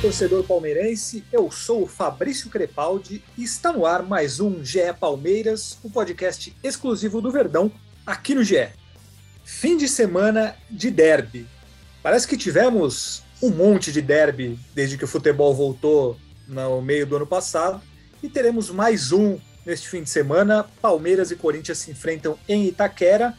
Torcedor palmeirense, eu sou o Fabrício Crepaldi e está no ar mais um GE Palmeiras, o podcast exclusivo do Verdão aqui no GE. Fim de semana de derby. Parece que tivemos um monte de derby desde que o futebol voltou no meio do ano passado e teremos mais um neste fim de semana. Palmeiras e Corinthians se enfrentam em Itaquera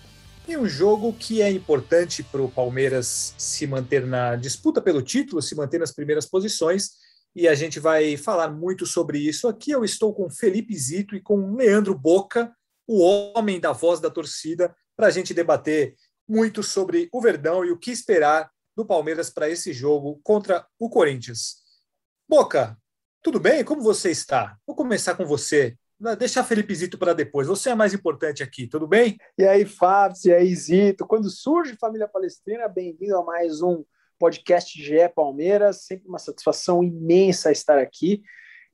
e um jogo que é importante para o Palmeiras se manter na disputa pelo título, se manter nas primeiras posições. E a gente vai falar muito sobre isso aqui. Eu estou com Felipe Zito e com Leandro Boca, o homem da voz da torcida, para a gente debater muito sobre o Verdão e o que esperar do Palmeiras para esse jogo contra o Corinthians. Boca, tudo bem? Como você está? Vou começar com você. Deixa Felipe Zito para depois. Você é mais importante aqui, tudo bem? E aí, Fábio, e aí, Zito. Quando surge Família Palestrina, bem-vindo a mais um podcast GE Palmeiras. Sempre uma satisfação imensa estar aqui.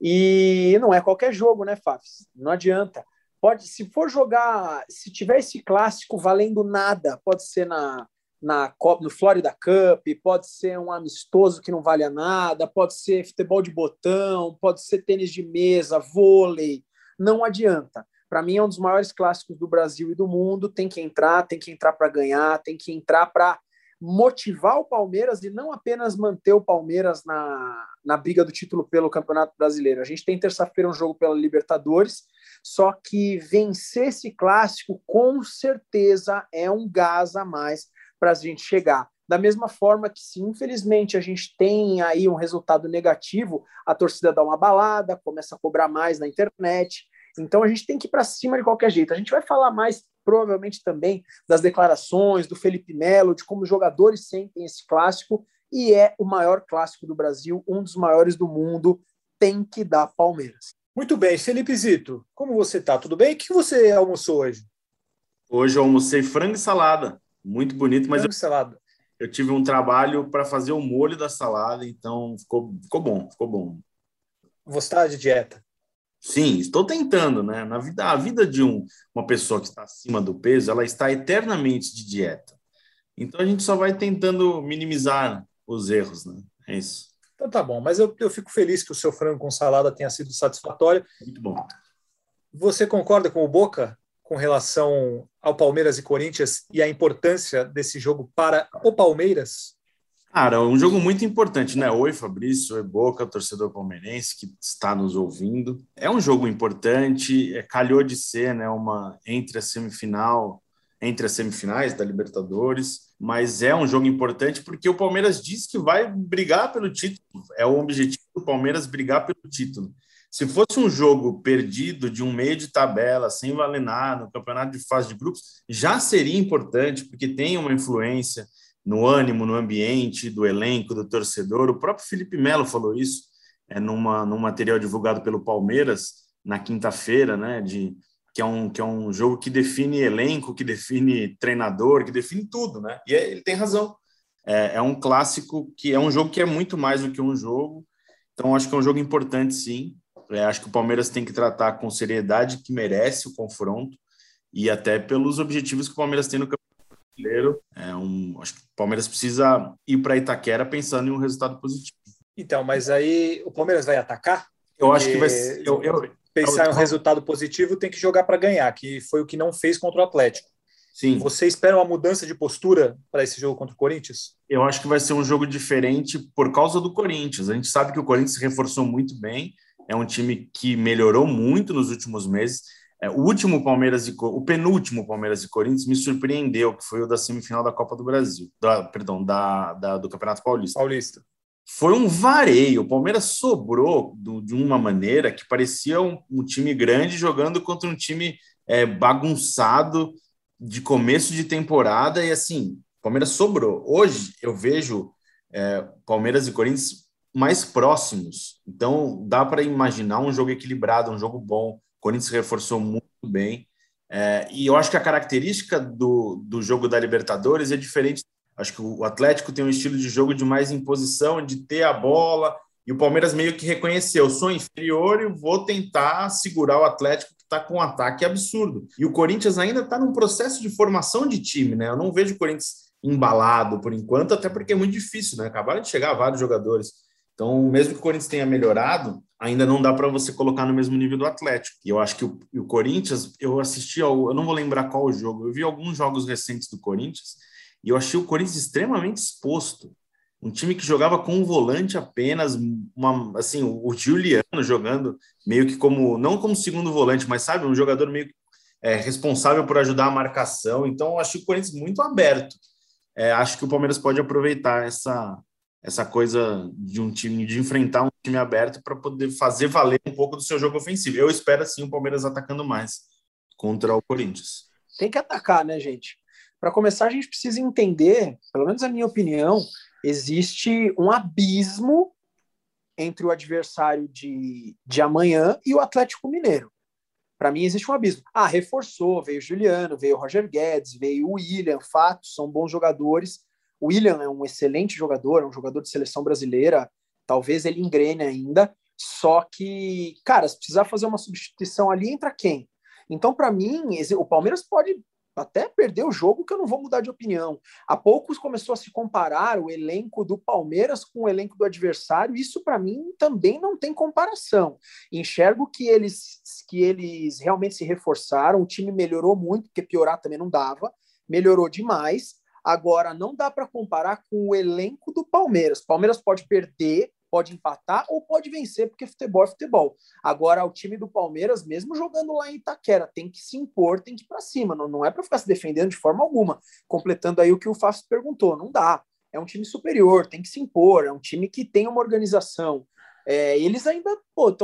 E não é qualquer jogo, né, Fábio? Não adianta. Pode, se for jogar, se tiver esse clássico valendo nada, pode ser na, na no Florida Cup, pode ser um amistoso que não vale nada, pode ser futebol de botão, pode ser tênis de mesa, vôlei, não adianta. Para mim é um dos maiores clássicos do Brasil e do mundo, tem que entrar, tem que entrar para ganhar, tem que entrar para motivar o Palmeiras e não apenas manter o Palmeiras na, na briga do título pelo Campeonato Brasileiro. A gente tem terça-feira um jogo pela Libertadores, só que vencer esse clássico com certeza é um gás a mais para a gente chegar. Da mesma forma que, se infelizmente a gente tem aí um resultado negativo, a torcida dá uma balada, começa a cobrar mais na internet. Então a gente tem que ir para cima de qualquer jeito. A gente vai falar mais, provavelmente, também das declarações do Felipe Melo, de como os jogadores sentem esse clássico, e é o maior clássico do Brasil, um dos maiores do mundo. Tem que dar Palmeiras. Muito bem, Felipe Zito, como você está? Tudo bem? O que você almoçou hoje? Hoje eu almocei frango e salada. Muito bonito, mas frango e salada eu tive um trabalho para fazer o molho da salada, então ficou, ficou bom, ficou bom. Você está de dieta? Sim, estou tentando, né? Na vida, a vida de um, uma pessoa que está acima do peso, ela está eternamente de dieta. Então a gente só vai tentando minimizar os erros, né? É isso. Então tá bom, mas eu, eu fico feliz que o seu frango com salada tenha sido satisfatório. Muito bom. Você concorda com o Boca com relação ao Palmeiras e Corinthians e a importância desse jogo para o Palmeiras? Cara, um jogo muito importante, né? Oi, Fabrício, oi, Boca, torcedor palmeirense que está nos ouvindo. É um jogo importante, é, calhou de ser, né? Uma entre a semifinal, entre as semifinais da Libertadores, mas é um jogo importante porque o Palmeiras diz que vai brigar pelo título. É o objetivo do Palmeiras brigar pelo título. Se fosse um jogo perdido de um meio de tabela, sem valer nada, no campeonato de fase de grupos, já seria importante, porque tem uma influência no ânimo, no ambiente do elenco, do torcedor. O próprio Felipe Melo falou isso é, numa, num material divulgado pelo Palmeiras na quinta-feira, né? De, que, é um, que é um jogo que define elenco, que define treinador, que define tudo, né? E é, ele tem razão. É, é um clássico que é um jogo que é muito mais do que um jogo. Então, acho que é um jogo importante, sim. É, acho que o Palmeiras tem que tratar com seriedade que merece o confronto e até pelos objetivos que o Palmeiras tem no Campeonato Brasileiro. É um, acho que o Palmeiras precisa ir para Itaquera pensando em um resultado positivo. Então, mas aí o Palmeiras vai atacar? Eu acho que vai ser. Eu, eu, pensar em um resultado positivo, tem que jogar para ganhar, que foi o que não fez contra o Atlético. Sim. Você espera uma mudança de postura para esse jogo contra o Corinthians? Eu acho que vai ser um jogo diferente por causa do Corinthians. A gente sabe que o Corinthians se reforçou muito bem é um time que melhorou muito nos últimos meses. É, o último Palmeiras e o penúltimo Palmeiras e Corinthians me surpreendeu, que foi o da semifinal da Copa do Brasil, da, perdão, da, da, do Campeonato Paulista. Paulista. Foi um vareio. O Palmeiras sobrou do, de uma maneira que parecia um, um, time grande jogando contra um time é, bagunçado de começo de temporada e assim Palmeiras sobrou. Hoje eu vejo é, Palmeiras e Corinthians mais próximos. Então dá para imaginar um jogo equilibrado, um jogo bom. O Corinthians reforçou muito bem. É, e eu acho que a característica do, do jogo da Libertadores é diferente. Acho que o Atlético tem um estilo de jogo de mais imposição, de ter a bola, e o Palmeiras meio que reconheceu: sou inferior e vou tentar segurar o Atlético que está com um ataque absurdo. E o Corinthians ainda está num processo de formação de time, né? Eu não vejo o Corinthians embalado por enquanto, até porque é muito difícil, né? Acabaram de chegar vários jogadores. Então, mesmo que o Corinthians tenha melhorado, ainda não dá para você colocar no mesmo nível do Atlético. E eu acho que o, o Corinthians, eu assisti ao, eu não vou lembrar qual jogo, eu vi alguns jogos recentes do Corinthians e eu achei o Corinthians extremamente exposto um time que jogava com um volante apenas, uma, assim, o Juliano jogando meio que como, não como segundo volante, mas sabe, um jogador meio é, responsável por ajudar a marcação. Então, acho que o Corinthians muito aberto. É, acho que o Palmeiras pode aproveitar essa, essa coisa de um time, de enfrentar um time aberto para poder fazer valer um pouco do seu jogo ofensivo. Eu espero, assim, o Palmeiras atacando mais contra o Corinthians. Tem que atacar, né, gente? Para começar, a gente precisa entender, pelo menos a minha opinião, existe um abismo entre o adversário de, de amanhã e o Atlético Mineiro. Para mim, existe um abismo. Ah, reforçou, veio Juliano, veio Roger Guedes, veio o William, fato, são bons jogadores. O William é um excelente jogador, é um jogador de seleção brasileira, talvez ele engrene ainda, só que, cara, se precisar fazer uma substituição ali, entra quem? Então, para mim, o Palmeiras pode até perder o jogo que eu não vou mudar de opinião. Há poucos começou a se comparar o elenco do Palmeiras com o elenco do adversário. Isso para mim também não tem comparação. Enxergo que eles que eles realmente se reforçaram, o time melhorou muito, porque piorar também não dava, melhorou demais. Agora não dá para comparar com o elenco do Palmeiras. Palmeiras pode perder pode empatar ou pode vencer, porque futebol é futebol. Agora, o time do Palmeiras, mesmo jogando lá em Itaquera, tem que se impor, tem que ir para cima, não, não é para ficar se defendendo de forma alguma. Completando aí o que o Fábio perguntou, não dá. É um time superior, tem que se impor, é um time que tem uma organização. É, eles ainda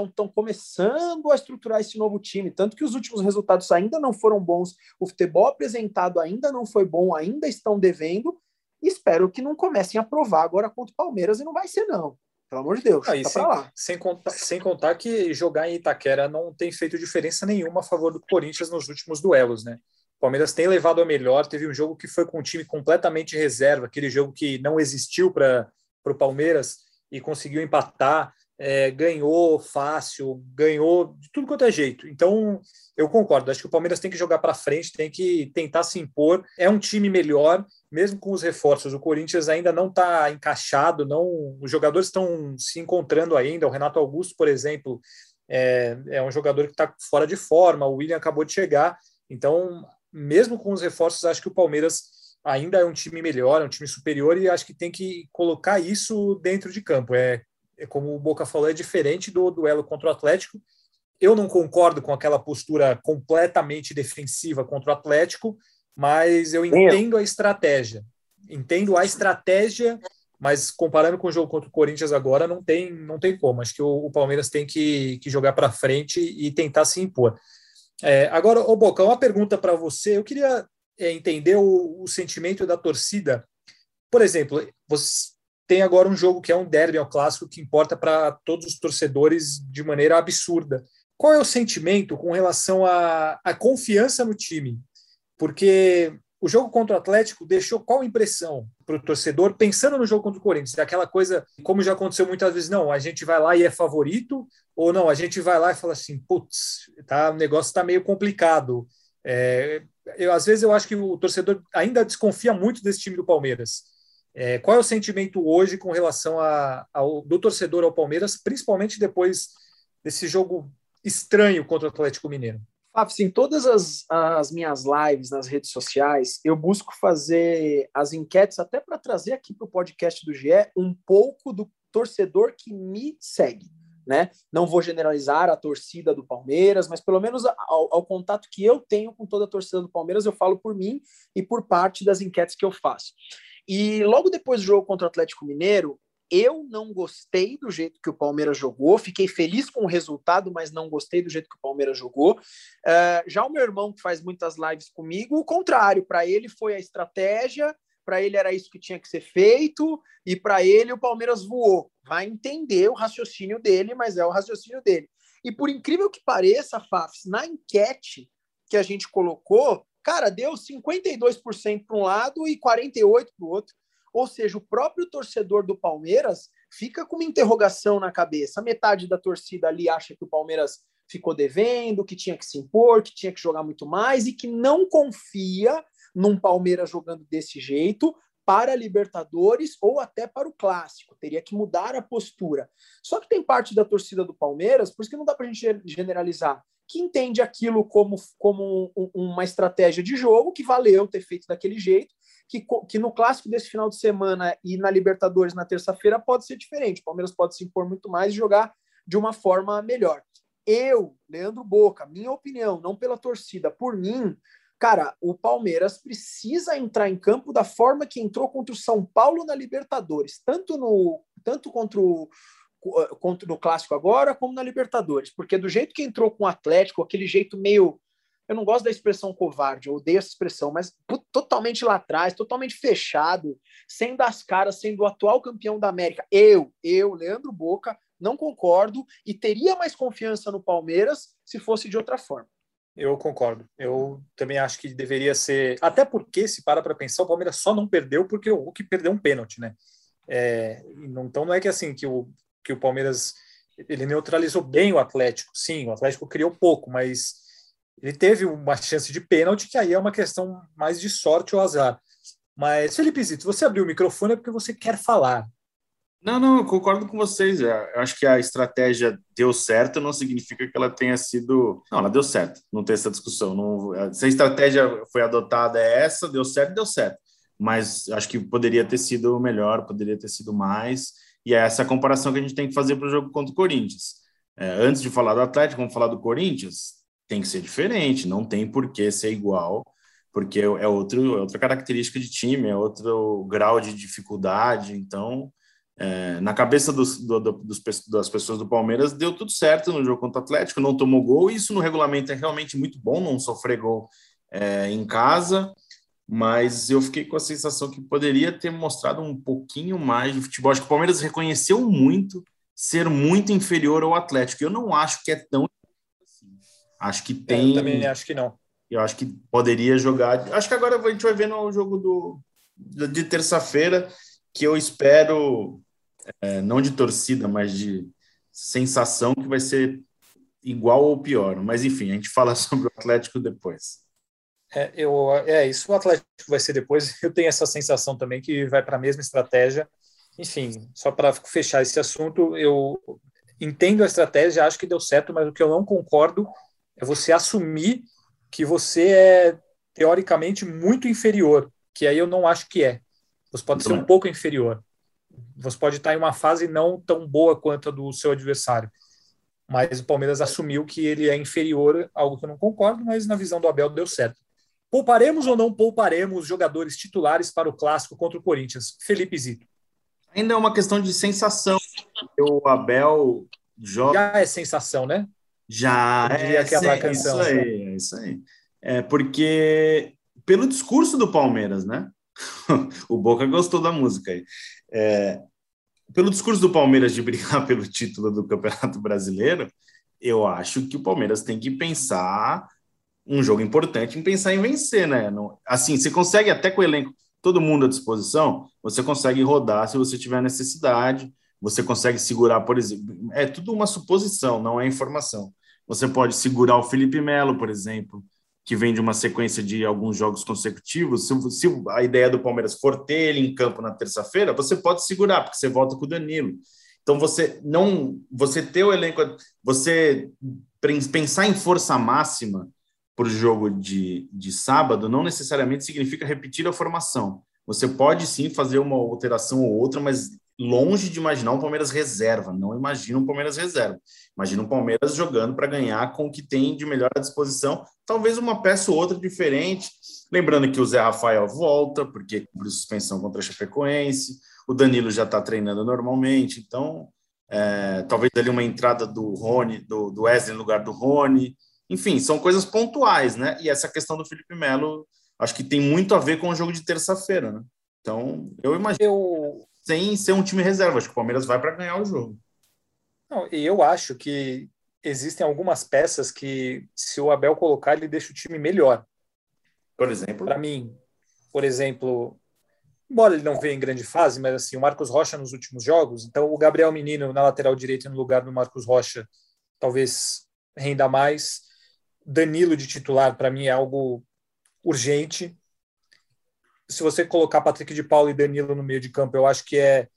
estão começando a estruturar esse novo time, tanto que os últimos resultados ainda não foram bons, o futebol apresentado ainda não foi bom, ainda estão devendo, e espero que não comecem a provar agora contra o Palmeiras, e não vai ser não. Pelo amor de Deus, ah, tá sem, lá. Sem contar, sem contar que jogar em Itaquera não tem feito diferença nenhuma a favor do Corinthians nos últimos duelos, né? O Palmeiras tem levado a melhor, teve um jogo que foi com um time completamente reserva, aquele jogo que não existiu para o Palmeiras e conseguiu empatar é, ganhou fácil, ganhou de tudo quanto é jeito. Então, eu concordo. Acho que o Palmeiras tem que jogar para frente, tem que tentar se impor. É um time melhor, mesmo com os reforços. O Corinthians ainda não está encaixado, não. Os jogadores estão se encontrando ainda. O Renato Augusto, por exemplo, é, é um jogador que está fora de forma. O William acabou de chegar. Então, mesmo com os reforços, acho que o Palmeiras ainda é um time melhor, é um time superior e acho que tem que colocar isso dentro de campo. É como o Boca falou, é diferente do duelo contra o Atlético. Eu não concordo com aquela postura completamente defensiva contra o Atlético, mas eu entendo a estratégia. Entendo a estratégia, mas comparando com o jogo contra o Corinthians agora, não tem, não tem como. Acho que o, o Palmeiras tem que, que jogar para frente e tentar se impor. É, agora, o Boca, uma pergunta para você. Eu queria é, entender o, o sentimento da torcida. Por exemplo, você, tem agora um jogo que é um derby, é um clássico que importa para todos os torcedores de maneira absurda. Qual é o sentimento com relação à, à confiança no time? Porque o jogo contra o Atlético deixou qual impressão para o torcedor pensando no jogo contra o Corinthians? É aquela coisa, como já aconteceu muitas vezes, não, a gente vai lá e é favorito, ou não, a gente vai lá e fala assim, putz, tá, o negócio está meio complicado. É, eu, às vezes eu acho que o torcedor ainda desconfia muito desse time do Palmeiras. É, qual é o sentimento hoje com relação a, ao, do torcedor ao Palmeiras, principalmente depois desse jogo estranho contra o Atlético Mineiro? Fábio, em todas as, as, minhas lives nas redes sociais, eu busco fazer as enquetes até para trazer aqui para o podcast do GE um pouco do torcedor que me segue. Né? Não vou generalizar a torcida do Palmeiras, mas pelo menos ao, ao, contato que eu tenho com toda a torcida do Palmeiras, eu falo por mim e por parte das enquetes que eu faço. E logo depois do jogo contra o Atlético Mineiro, eu não gostei do jeito que o Palmeiras jogou, fiquei feliz com o resultado, mas não gostei do jeito que o Palmeiras jogou. Uh, já o meu irmão, que faz muitas lives comigo, o contrário, para ele foi a estratégia, para ele era isso que tinha que ser feito, e para ele o Palmeiras voou. Vai entender o raciocínio dele, mas é o raciocínio dele. E por incrível que pareça, Fafs, na enquete que a gente colocou, cara, deu 52% para um lado e 48% para o outro. Ou seja, o próprio torcedor do Palmeiras fica com uma interrogação na cabeça. Metade da torcida ali acha que o Palmeiras ficou devendo, que tinha que se impor, que tinha que jogar muito mais e que não confia num Palmeiras jogando desse jeito para Libertadores ou até para o Clássico. Teria que mudar a postura. Só que tem parte da torcida do Palmeiras, por isso que não dá para a gente generalizar, que entende aquilo como, como um, uma estratégia de jogo que valeu ter feito daquele jeito, que, que no Clássico desse final de semana e na Libertadores na terça-feira pode ser diferente. O Palmeiras pode se impor muito mais e jogar de uma forma melhor. Eu, Leandro Boca, minha opinião, não pela torcida, por mim, cara, o Palmeiras precisa entrar em campo da forma que entrou contra o São Paulo na Libertadores, tanto no tanto contra o contra no clássico agora, como na Libertadores, porque do jeito que entrou com o Atlético, aquele jeito meio eu não gosto da expressão covarde, eu odeio essa expressão, mas totalmente lá atrás, totalmente fechado, sem dar as caras, sendo o atual campeão da América. Eu, eu, Leandro Boca, não concordo e teria mais confiança no Palmeiras se fosse de outra forma. Eu concordo. Eu também acho que deveria ser. Até porque, se para para pensar, o Palmeiras só não perdeu porque o Hulk perdeu um pênalti, né? É, então não é que assim que o, que o Palmeiras ele neutralizou bem o Atlético. Sim, o Atlético criou pouco, mas ele teve uma chance de pênalti que aí é uma questão mais de sorte ou azar. Mas Felipe Zito, você abriu o microfone é porque você quer falar. Não, não, eu concordo com vocês. É, eu acho que a estratégia deu certo, não significa que ela tenha sido. Não, ela deu certo, não tem essa discussão. Não... Se a estratégia foi adotada é essa, deu certo, deu certo. Mas acho que poderia ter sido melhor, poderia ter sido mais. E é essa comparação que a gente tem que fazer para o jogo contra o Corinthians. É, antes de falar do Atlético, vamos falar do Corinthians. Tem que ser diferente, não tem por que ser igual, porque é, outro, é outra característica de time, é outro grau de dificuldade. Então, é, na cabeça dos, do, dos, das pessoas do Palmeiras, deu tudo certo no jogo contra o Atlético, não tomou gol. Isso no regulamento é realmente muito bom, não sofrer gol é, em casa. Mas eu fiquei com a sensação que poderia ter mostrado um pouquinho mais de futebol. Acho que o Palmeiras reconheceu muito ser muito inferior ao Atlético. Eu não acho que é tão assim. Acho que tem. Eu também acho que não. Eu acho que poderia jogar. Acho que agora a gente vai ver no jogo do, de terça-feira, que eu espero é, não de torcida, mas de sensação que vai ser igual ou pior. Mas enfim, a gente fala sobre o Atlético depois. É, eu, é isso, o Atlético vai ser depois. Eu tenho essa sensação também que vai para a mesma estratégia. Enfim, só para fechar esse assunto, eu entendo a estratégia, acho que deu certo, mas o que eu não concordo é você assumir que você é teoricamente muito inferior, que aí eu não acho que é. Você pode ser um pouco inferior. Você pode estar em uma fase não tão boa quanto a do seu adversário. Mas o Palmeiras assumiu que ele é inferior, algo que eu não concordo, mas na visão do Abel deu certo. Pouparemos ou não pouparemos jogadores titulares para o clássico contra o Corinthians? Felipe Zito. Ainda é uma questão de sensação. O Abel joga. Já é sensação, né? Já é. Sim, canção, isso aí, é isso aí. É porque, pelo discurso do Palmeiras, né? o Boca gostou da música aí. É, pelo discurso do Palmeiras de brigar pelo título do Campeonato Brasileiro, eu acho que o Palmeiras tem que pensar um jogo importante em pensar em vencer, né? assim, você consegue até com o elenco, todo mundo à disposição, você consegue rodar se você tiver necessidade, você consegue segurar, por exemplo, é tudo uma suposição, não é informação. Você pode segurar o Felipe Melo, por exemplo, que vem de uma sequência de alguns jogos consecutivos, se, se, a ideia do Palmeiras for ter ele em campo na terça-feira, você pode segurar, porque você volta com o Danilo. Então você não, você ter o elenco, você pensar em força máxima para o jogo de, de sábado não necessariamente significa repetir a formação. Você pode sim fazer uma alteração ou outra, mas longe de imaginar um Palmeiras reserva. Não imagina um Palmeiras reserva. Imagina um Palmeiras jogando para ganhar com o que tem de melhor à disposição. Talvez uma peça ou outra diferente. Lembrando que o Zé Rafael volta, porque cumpriu suspensão contra a Chapecoense. O Danilo já está treinando normalmente. Então, é, talvez ali uma entrada do Rony, do, do Wesley no lugar do Rony. Enfim, são coisas pontuais, né? E essa questão do Felipe Melo, acho que tem muito a ver com o jogo de terça-feira, né? Então, eu imagino eu... sem ser um time reserva, acho que o Palmeiras vai para ganhar o jogo. Não, e eu acho que existem algumas peças que, se o Abel colocar, ele deixa o time melhor. Por exemplo? Para mim, por exemplo, embora ele não venha em grande fase, mas assim, o Marcos Rocha nos últimos jogos, então o Gabriel Menino na lateral direita no lugar do Marcos Rocha, talvez renda mais. Danilo de titular, para mim, é algo urgente. Se você colocar Patrick de Paulo e Danilo no meio de campo, eu acho que é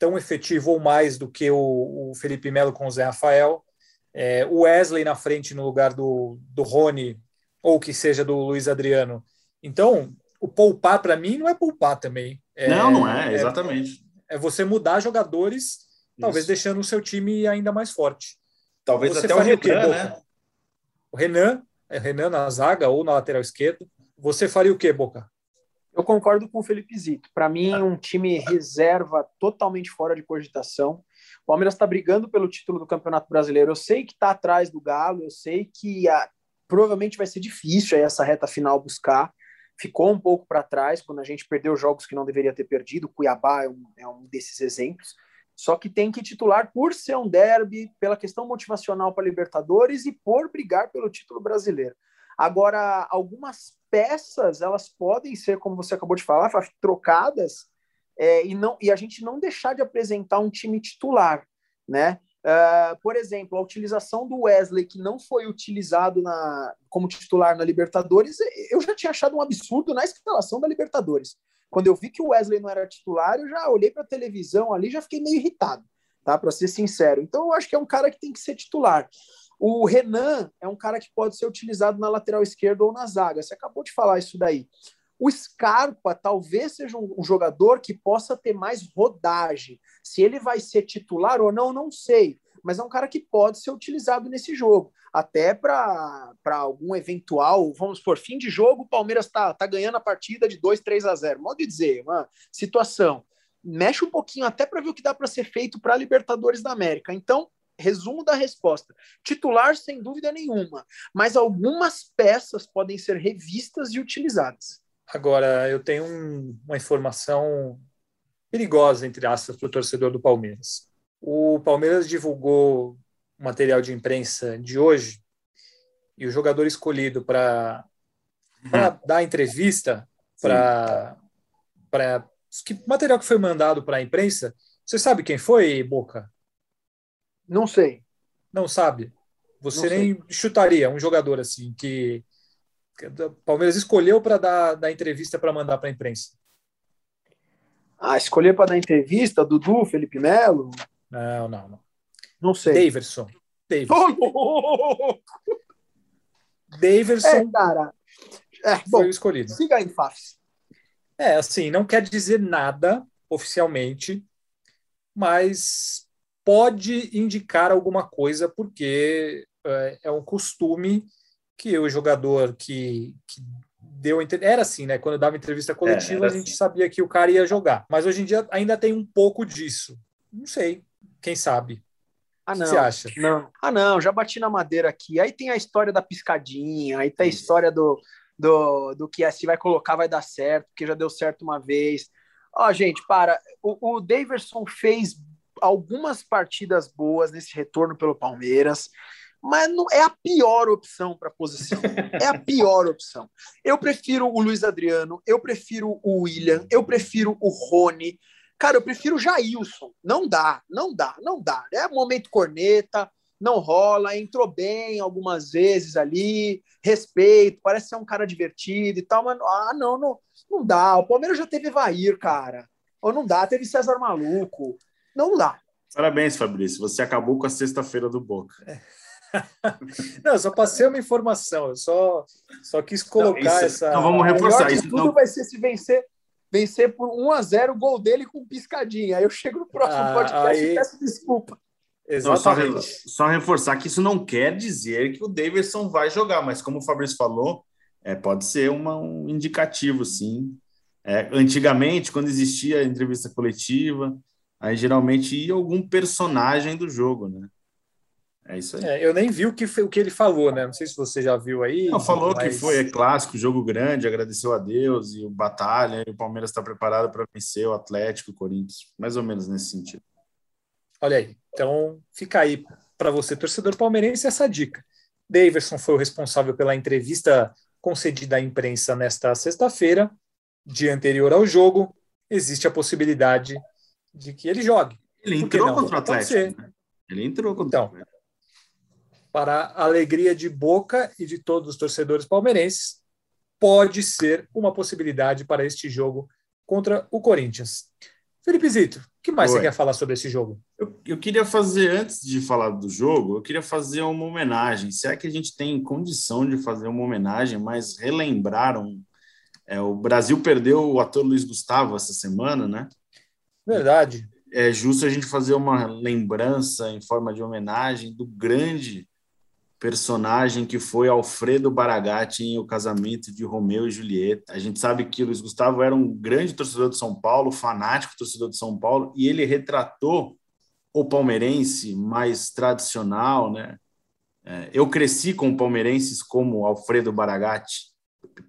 tão efetivo ou mais do que o, o Felipe Melo com o Zé Rafael. É, o Wesley na frente no lugar do, do Rony, ou que seja do Luiz Adriano. Então, o poupar para mim não é poupar também. É, não, não é, exatamente. É, é você mudar jogadores, Isso. talvez deixando o seu time ainda mais forte. Talvez você até o Renan, né? O Renan, é Renan na zaga ou na lateral esquerda. Você faria o quê, Boca? Eu concordo com o Felipe Zito. Para mim, um time reserva totalmente fora de cogitação. O Palmeiras está brigando pelo título do Campeonato Brasileiro. Eu sei que está atrás do Galo, eu sei que a, provavelmente vai ser difícil essa reta final buscar. Ficou um pouco para trás quando a gente perdeu jogos que não deveria ter perdido. Cuiabá é um, é um desses exemplos. Só que tem que titular por ser um derby, pela questão motivacional para Libertadores e por brigar pelo título brasileiro. Agora, algumas peças elas podem ser, como você acabou de falar, trocadas é, e não e a gente não deixar de apresentar um time titular, né? Uh, por exemplo, a utilização do Wesley, que não foi utilizado na, como titular na Libertadores, eu já tinha achado um absurdo na escalação da Libertadores. Quando eu vi que o Wesley não era titular, eu já olhei para a televisão ali já fiquei meio irritado, tá? Para ser sincero. Então, eu acho que é um cara que tem que ser titular. O Renan é um cara que pode ser utilizado na lateral esquerda ou na zaga. Você acabou de falar isso daí. O Scarpa talvez seja um, jogador que possa ter mais rodagem. Se ele vai ser titular ou não, não sei. Mas é um cara que pode ser utilizado nesse jogo. Até para algum eventual, vamos por fim de jogo, o Palmeiras está tá ganhando a partida de 2, 3 a 0. Modo de dizer, uma situação. Mexe um pouquinho até para ver o que dá para ser feito para Libertadores da América. Então, resumo da resposta. Titular, sem dúvida nenhuma, mas algumas peças podem ser revistas e utilizadas. Agora, eu tenho um, uma informação perigosa, entre aspas, para o torcedor do Palmeiras. O Palmeiras divulgou o material de imprensa de hoje e o jogador escolhido para hum. dar entrevista para que material que foi mandado para a imprensa. Você sabe quem foi, Boca? Não sei. Não sabe? Você Não nem chutaria um jogador assim que, que o Palmeiras escolheu para dar, dar entrevista para mandar para a imprensa? Ah, escolher para dar entrevista? Dudu, Felipe Melo? Não, não, não. Não sei. Daverson. Daverson. Oh, Daverson. É, cara. É, foi bom, escolhido. Siga em face. É, assim, não quer dizer nada oficialmente, mas pode indicar alguma coisa, porque é, é um costume que o jogador que, que deu era assim, né? Quando dava entrevista coletiva, é, a gente assim. sabia que o cara ia jogar. Mas hoje em dia ainda tem um pouco disso. Não sei, quem sabe. Ah, não. O que você acha? Não. Ah, não, já bati na madeira aqui. Aí tem a história da piscadinha, aí tem a história do, do, do que se vai colocar vai dar certo, porque já deu certo uma vez. Ó, gente, para. O, o Daverson fez algumas partidas boas nesse retorno pelo Palmeiras, mas não é a pior opção para a posição. É a pior opção. Eu prefiro o Luiz Adriano, eu prefiro o William, eu prefiro o Rony. Cara, eu prefiro o Jailson. Não dá, não dá, não dá. É momento corneta, não rola, entrou bem algumas vezes ali, respeito, parece ser um cara divertido e tal, mas ah, não, não, não dá. O Palmeiras já teve Vair, cara. Ou não dá, teve César Maluco não dá. Parabéns, Fabrício. Você acabou com a sexta-feira do Boca. É. Não, eu só passei uma informação. Eu só, só quis colocar não, isso, essa. Então vamos reforçar isso. Tudo não... vai ser se vencer, vencer por 1 a 0 o gol dele com piscadinha. Aí eu chego no próximo ah, podcast aí... e peço desculpa. Exatamente. Não, só, só, reforçar que isso não quer dizer que o Davidson vai jogar, mas como o Fabrício falou, é, pode ser uma, um indicativo, sim. É, antigamente, quando existia a entrevista coletiva, aí geralmente ia algum personagem do jogo, né? É isso aí. É, eu nem vi o que, o que ele falou, né? Não sei se você já viu aí. Não, falou mas... que foi é clássico, jogo grande, agradeceu a Deus e o batalha, e o Palmeiras está preparado para vencer o Atlético, o Corinthians, mais ou menos nesse sentido. Olha aí. Então, fica aí para você, torcedor palmeirense, essa dica. Daverson foi o responsável pela entrevista concedida à imprensa nesta sexta-feira, dia anterior ao jogo. Existe a possibilidade de que ele jogue. Ele entrou contra o Atlético. Né? Ele entrou contra então, o Atlético para a alegria de Boca e de todos os torcedores palmeirenses, pode ser uma possibilidade para este jogo contra o Corinthians. Felipe Zito, o que mais Oi. você quer falar sobre esse jogo? Eu, eu, queria fazer, antes de falar do jogo, eu queria fazer uma homenagem. Se é que a gente tem condição de fazer uma homenagem, mas relembraram. É, o Brasil perdeu o ator Luiz Gustavo essa semana, né? Verdade. É justo a gente fazer uma lembrança em forma de homenagem do grande personagem que foi Alfredo Baragatti em O Casamento de Romeu e Julieta. A gente sabe que Luiz Gustavo era um grande torcedor de São Paulo, fanático torcedor de São Paulo, e ele retratou o palmeirense mais tradicional, né? É, eu cresci com palmeirenses como Alfredo Baragatti,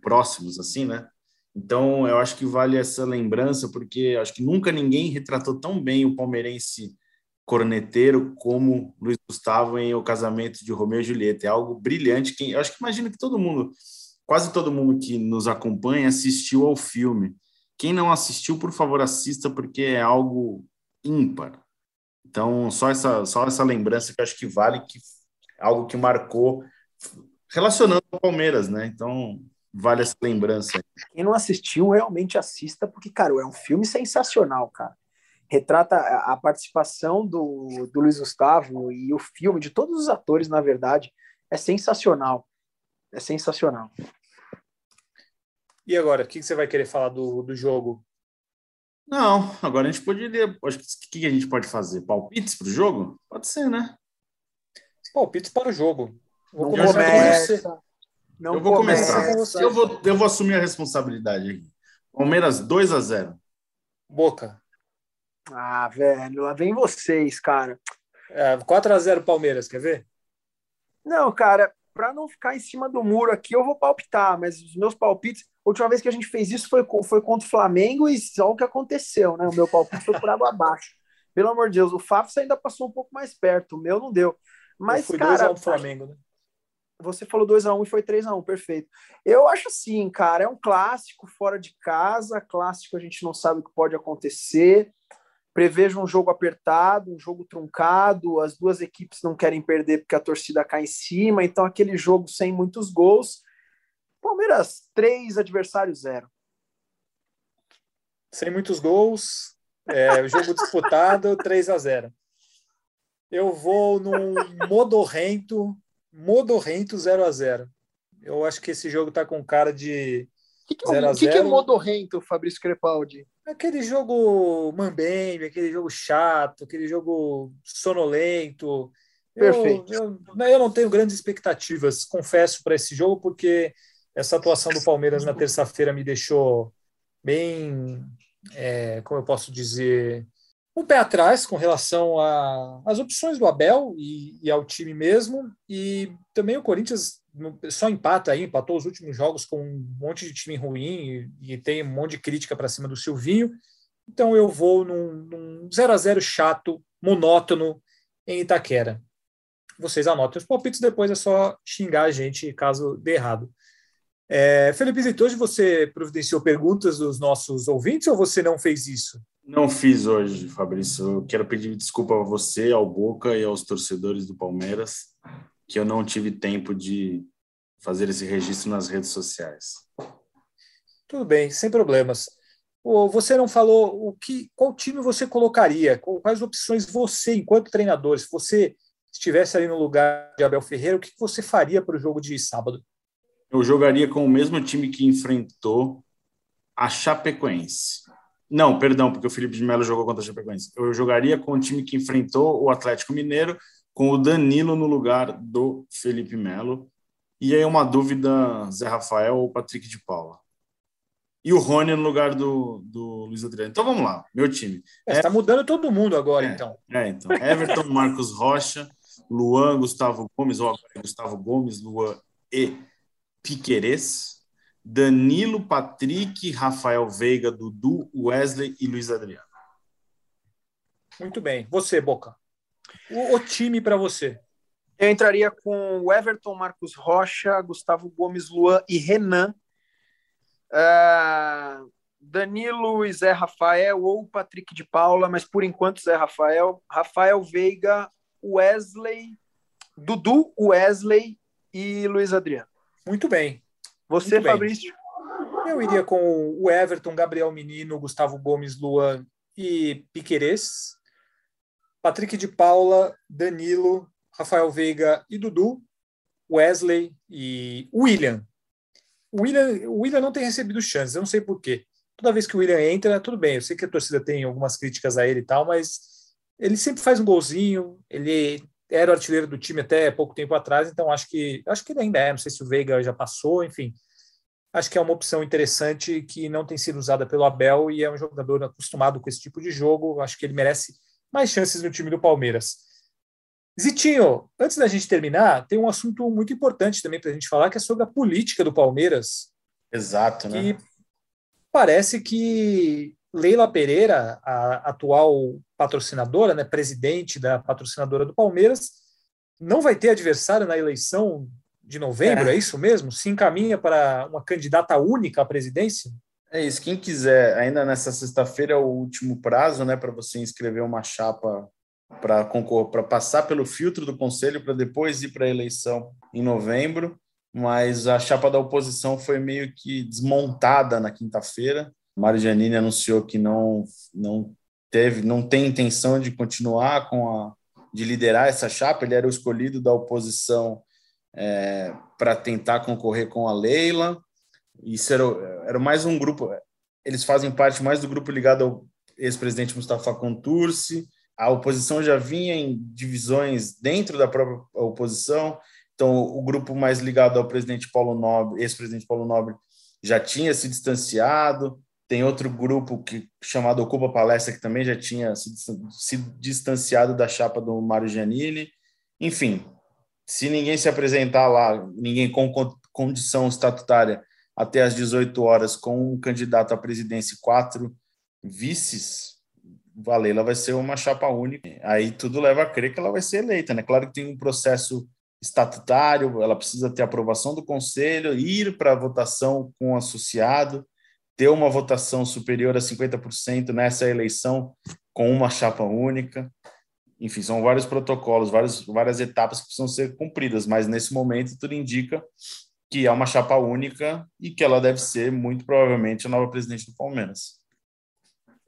próximos assim, né? Então, eu acho que vale essa lembrança, porque acho que nunca ninguém retratou tão bem o palmeirense corneteiro como Luiz Gustavo em O Casamento de Romeu e Julieta. É algo brilhante. Quem, eu acho que imagino que todo mundo, quase todo mundo que nos acompanha assistiu ao filme. Quem não assistiu, por favor, assista, porque é algo ímpar. Então, só essa, só essa lembrança que eu acho que vale, que algo que marcou, relacionando o Palmeiras, né? Então, vale essa lembrança. Quem não assistiu, realmente assista, porque, cara, é um filme sensacional, cara retrata a participação do, do Luiz Gustavo e o filme, de todos os atores, na verdade, é sensacional. É sensacional. E agora, o que você vai querer falar do, do jogo? Não, agora a gente poderia. Acho que o que a gente pode fazer? Palpites para o jogo? Pode ser, né? Palpites para o jogo. Vou não começa. Não eu vou começar. Eu vou, eu vou assumir a responsabilidade aqui. Palmeiras 2 a 0 Boca. Ah, velho, lá vem vocês, cara. É, 4x0 Palmeiras, quer ver? Não, cara, para não ficar em cima do muro aqui, eu vou palpitar, mas os meus palpites. A última vez que a gente fez isso foi, foi contra o Flamengo e só o que aconteceu, né? O meu palpite foi por água abaixo. Pelo amor de Deus, o Fafs ainda passou um pouco mais perto, o meu não deu. Mas, foi cara. 2x1 Flamengo, né? Você falou 2x1 e foi 3x1, perfeito. Eu acho assim, cara, é um clássico fora de casa, clássico a gente não sabe o que pode acontecer. Prevejo um jogo apertado, um jogo truncado, as duas equipes não querem perder porque a torcida cai em cima, então aquele jogo sem muitos gols. Palmeiras 3, adversário 0. Sem muitos gols, é, jogo disputado 3 a 0. Eu vou num modorrento, modorrento 0 a 0. Eu acho que esse jogo tá com cara de que, que, é, que, que é modorrento, Fabrício Crepaldi? Aquele jogo mambembe, aquele jogo chato, aquele jogo sonolento. Perfeito. Eu, eu, eu não tenho grandes expectativas, confesso, para esse jogo, porque essa atuação do Palmeiras na terça-feira me deixou bem, é, como eu posso dizer, um pé atrás com relação às opções do Abel e, e, ao time mesmo. E também o Corinthians só empata aí, empatou os últimos jogos com um monte de time ruim e, e tem um monte de crítica para cima do Silvinho. Então eu vou num, 0 a 0 chato, monótono em Itaquera. Vocês anotem os palpites, depois é só xingar a gente caso dê errado. É, Felipe Zito, hoje você providenciou perguntas dos nossos ouvintes ou você não fez isso? Não fiz hoje, Fabrício. Eu quero pedir desculpa a você, ao Boca e aos torcedores do Palmeiras que eu não tive tempo de fazer esse registro nas redes sociais. Tudo bem, sem problemas. Você não falou o que, qual time você colocaria? Quais opções você, enquanto treinador, se você estivesse ali no lugar de Abel Ferreira, o que você faria para o jogo de sábado? Eu jogaria com o mesmo time que enfrentou a Chapecoense. Não, perdão, porque o Felipe de Melo jogou contra a Chapecoense. Eu jogaria com o time que enfrentou o Atlético Mineiro com o Danilo no lugar do Felipe Melo. E aí uma dúvida, Zé Rafael ou Patrick de Paula. E o Rony no lugar do, do Luiz Adriano. Então vamos lá, meu time. Está é, tá mudando todo mundo agora, é, então. É, então. Everton, Marcos Rocha, Luan, Gustavo Gomes, ou Gustavo Gomes, Luan e Piquerez. Danilo, Patrick, Rafael Veiga, Dudu, Wesley e Luiz Adriano. Muito bem. Você, Boca. O, o time para você. Eu entraria com o Everton, Marcos Rocha, Gustavo Gomes, Luan e Renan. Uh, Danilo e Zé Rafael ou Patrick de Paula, mas por enquanto Zé Rafael, Rafael Veiga, Wesley, Dudu, Wesley e Luiz Adriano. Muito bem. Você, Muito bem. Fabrício? Eu iria com o Everton, Gabriel Menino, Gustavo Gomes, Luan e Piquerez. Patrick de Paula, Danilo, Rafael Veiga e Dudu, Wesley e William. O William, o William não tem recebido chances, eu não sei porquê. Toda vez que o William entra, tudo bem. Eu sei que a torcida tem algumas críticas a ele e tal, mas ele sempre faz um golzinho. Ele era o artilheiro do time até pouco tempo atrás, então acho que acho que ele ainda é. Não sei se o Veiga já passou, enfim. Acho que é uma opção interessante que não tem sido usada pelo Abel e é um jogador acostumado com esse tipo de jogo. Acho que ele merece mais chances no time do Palmeiras. Zitinho, antes da gente terminar, tem um assunto muito importante também para a gente falar, que é sobre a política do Palmeiras. Exato, né? Parece que Leila Pereira, a atual patrocinadora, né, presidente da patrocinadora do Palmeiras, não vai ter adversário na eleição de novembro, é, é isso mesmo? Se encaminha para uma candidata única à presidência? É isso. Quem quiser, ainda nessa sexta-feira é o último prazo, né, para você inscrever uma chapa para concorrer, para passar pelo filtro do conselho para depois ir para a eleição em novembro. Mas a chapa da oposição foi meio que desmontada na quinta-feira. Mário Giannini anunciou que não não teve, não tem intenção de continuar com a de liderar essa chapa. Ele era o escolhido da oposição é, para tentar concorrer com a Leila. Isso era, era mais um grupo. Eles fazem parte mais do grupo ligado ao ex-presidente Mustafa Contursi. A oposição já vinha em divisões dentro da própria oposição. Então, o grupo mais ligado ao presidente Paulo Nobre, ex-presidente Paulo Nobre, já tinha se distanciado. Tem outro grupo que chamado Ocupa Palestra que também já tinha se, se distanciado da chapa do Mário Giannini. Enfim, se ninguém se apresentar lá, ninguém com condição estatutária até às 18 horas com um candidato à presidência e quatro vices, Valela vai ser uma chapa única. Aí tudo leva a crer que ela vai ser eleita, né? Claro que tem um processo estatutário, ela precisa ter aprovação do conselho, ir para votação com associado, ter uma votação superior a 50% nessa eleição com uma chapa única. Enfim, são vários protocolos, várias, várias etapas que precisam ser cumpridas, mas nesse momento tudo indica que é uma chapa única e que ela deve ser, muito provavelmente, a nova presidente do Palmeiras.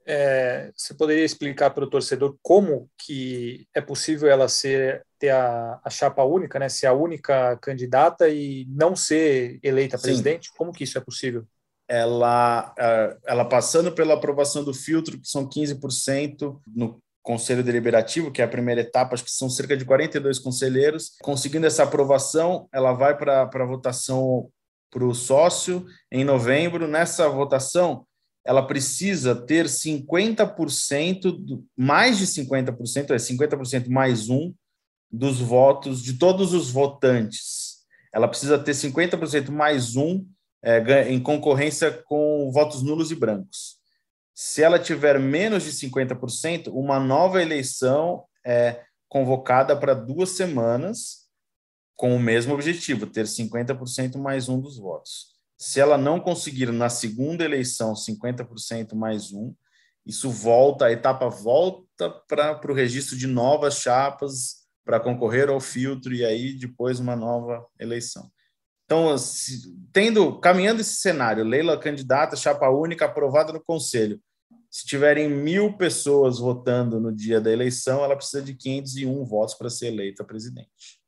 É, você poderia explicar para o torcedor como que é possível ela ser ter a, a, chapa única, né? Ser a única candidata e não ser eleita Sim. presidente? Como que isso é possível? Ela, ela passando pela aprovação do filtro, que são 15% no Conselho Deliberativo, que é a primeira etapa, acho que são cerca de 42 conselheiros. Conseguindo essa aprovação, ela vai para a votação para o sócio em novembro. Nessa votação, ela precisa ter 50%, mais de 50%, é 50% mais um, dos votos de todos os votantes. Ela precisa ter 50% mais um é, em concorrência com votos nulos e brancos. Se ela tiver menos de 50%, uma nova eleição é convocada para duas semanas com o mesmo objetivo, ter 50% mais um dos votos. Se ela não conseguir na segunda eleição 50% mais um, isso volta, a etapa volta para o registro de novas chapas para concorrer ao filtro e aí depois uma nova eleição. Então, tendo caminhando esse cenário, Leila candidata, chapa única aprovada no conselho, se tiverem mil pessoas votando no dia da eleição, ela precisa de 501 votos para ser eleita presidente.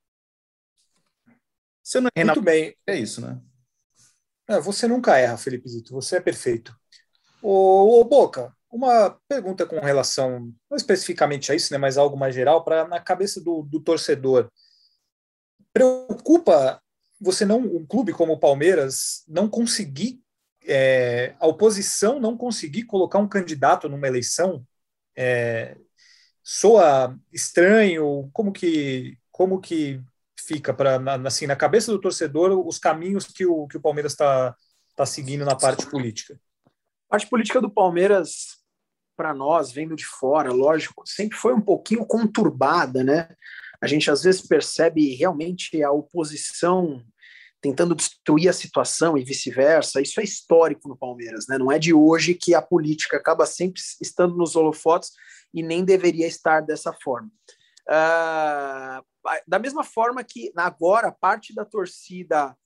Você não é Muito bem. É isso, né? É, você nunca erra, Felipe Zito. Você é perfeito. Ô, ô, Boca, uma pergunta com relação, não especificamente a isso, né, mas algo mais geral, para na cabeça do, do torcedor. Preocupa você não, um clube como o Palmeiras, não conseguir é, a oposição não conseguir colocar um candidato numa eleição é, soa estranho? Como que, como que fica para assim na cabeça do torcedor os caminhos que o, que o Palmeiras está tá seguindo na parte política? A parte política do Palmeiras, para nós, vendo de fora, lógico, sempre foi um pouquinho conturbada, né? A gente às vezes percebe realmente a oposição tentando destruir a situação e vice-versa. Isso é histórico no Palmeiras, né? Não é de hoje que a política acaba sempre estando nos holofotes e nem deveria estar dessa forma. Uh, da mesma forma que agora parte da torcida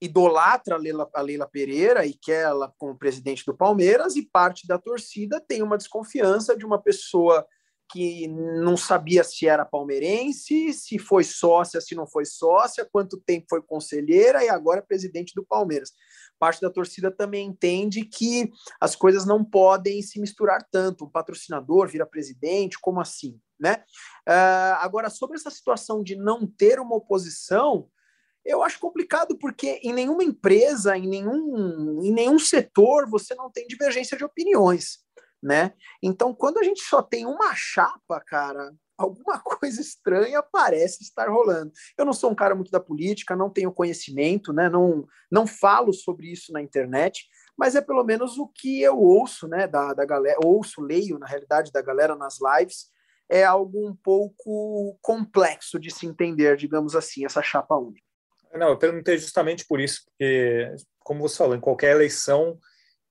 idolatra a Leila, a Leila Pereira e quer ela como presidente do Palmeiras, e parte da torcida tem uma desconfiança de uma pessoa que não sabia se era palmeirense, se foi sócia, se não foi sócia, quanto tempo foi conselheira e agora é presidente do Palmeiras. Parte da torcida também entende que as coisas não podem se misturar tanto. Um patrocinador vira presidente, como assim? Né? Uh, agora, sobre essa situação de não ter uma oposição, eu acho complicado porque em nenhuma empresa, em nenhum, em nenhum setor, você não tem divergência de opiniões, né? Então, quando a gente só tem uma chapa, cara, alguma coisa estranha parece estar rolando. Eu não sou um cara muito da política, não tenho conhecimento, né? Não, não falo sobre isso na internet, mas é pelo menos o que eu ouço, né? Da, da galera, ouço, leio, na realidade, da galera nas lives é algo um pouco complexo de se entender, digamos assim, essa chapa única. Não, eu perguntei justamente por isso, porque, como você falou, em qualquer eleição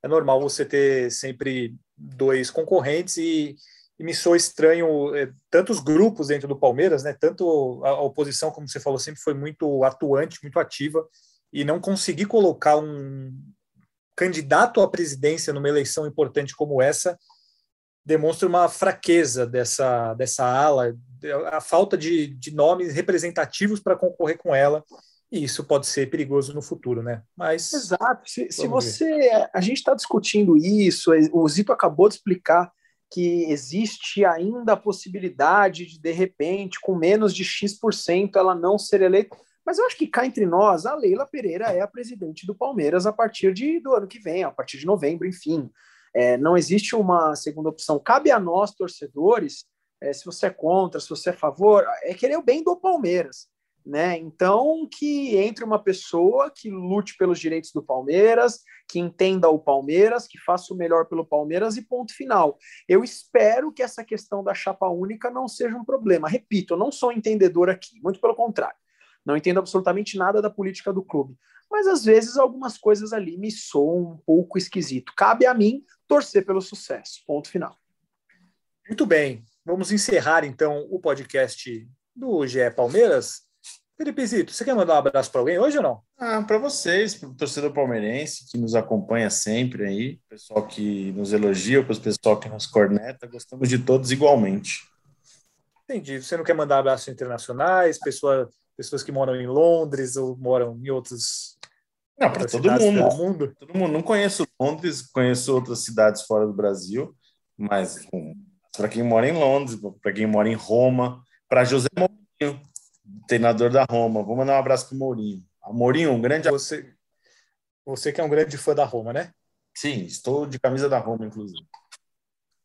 é normal você ter sempre dois concorrentes e, e me soa estranho é, tantos grupos dentro do Palmeiras, né? Tanto a, a, oposição, como você falou, sempre foi muito atuante, muito ativa e não conseguir colocar um candidato à presidência numa eleição importante como essa demonstra uma fraqueza dessa, dessa ala, a falta de, de nomes representativos para concorrer com ela, e isso pode ser perigoso no futuro, né? Mas. Exato. Se, se você. A gente está discutindo isso, o Zito acabou de explicar que existe ainda a possibilidade de, de repente, com menos de X% ela não ser eleita. Mas eu acho que cá entre nós, a Leila Pereira é a presidente do Palmeiras a partir de, do ano que vem, a partir de novembro, enfim. É, não existe uma segunda opção. Cabe a nós, torcedores, é, se você é contra, se você é a favor, é querer o bem do Palmeiras. Né? Então, que entre uma pessoa que lute pelos direitos do Palmeiras, que entenda o Palmeiras, que faça o melhor pelo Palmeiras e ponto final. Eu espero que essa questão da chapa única não seja um problema. Repito, eu não sou entendedor aqui, muito pelo contrário. Não entendo absolutamente nada da política do clube. Mas às vezes algumas coisas ali me soam um pouco esquisito. Cabe a mim torcer pelo sucesso. Ponto final. Muito bem. Vamos encerrar então o podcast do GE Palmeiras. Felipe Zito, você quer mandar um abraço para alguém hoje ou não? Ah, para vocês, para o torcedor palmeirense que nos acompanha sempre aí, pessoal que nos elogia, para o pessoal que nos corneta, gostamos de todos igualmente. Entendi. Você não quer mandar abraços internacionais, pessoa, pessoas que moram em Londres ou moram em outros não, para todo mundo. mundo. Todo mundo. Não conheço Londres, conheço outras cidades fora do Brasil, mas para quem mora em Londres, para quem mora em Roma, para José Mourinho, treinador da Roma. Vou mandar um abraço para o Mourinho. Mourinho, um grande você, você que é um grande fã da Roma, né? Sim, estou de camisa da Roma, inclusive.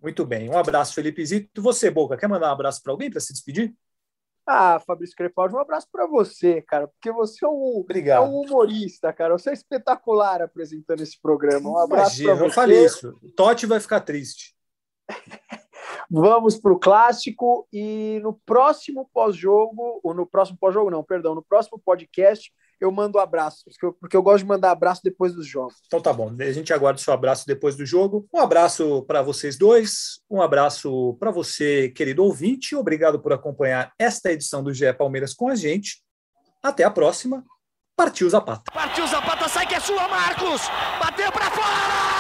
Muito bem. Um abraço, Felipe Zito. Você, Boca, quer mandar um abraço para alguém para se despedir? Ah, Fabrício Crepaldi, um abraço para você, cara, porque você é um, Obrigado. é um humorista, cara. Você é espetacular apresentando esse programa. Um abraço para você. Não fale isso. Totti vai ficar triste. Vamos para o clássico e no próximo pós-jogo, ou no próximo pós-jogo, não, perdão, no próximo podcast, eu mando um abraço, porque eu, porque eu gosto de mandar abraço depois dos jogos. Então tá bom, a gente aguarda o seu abraço depois do jogo. Um abraço para vocês dois, um abraço para você, querido ouvinte. Obrigado por acompanhar esta edição do GE Palmeiras com a gente. Até a próxima. Partiu Zapata. Partiu Zapata, sai que é sua, Marcos! Bateu para fora!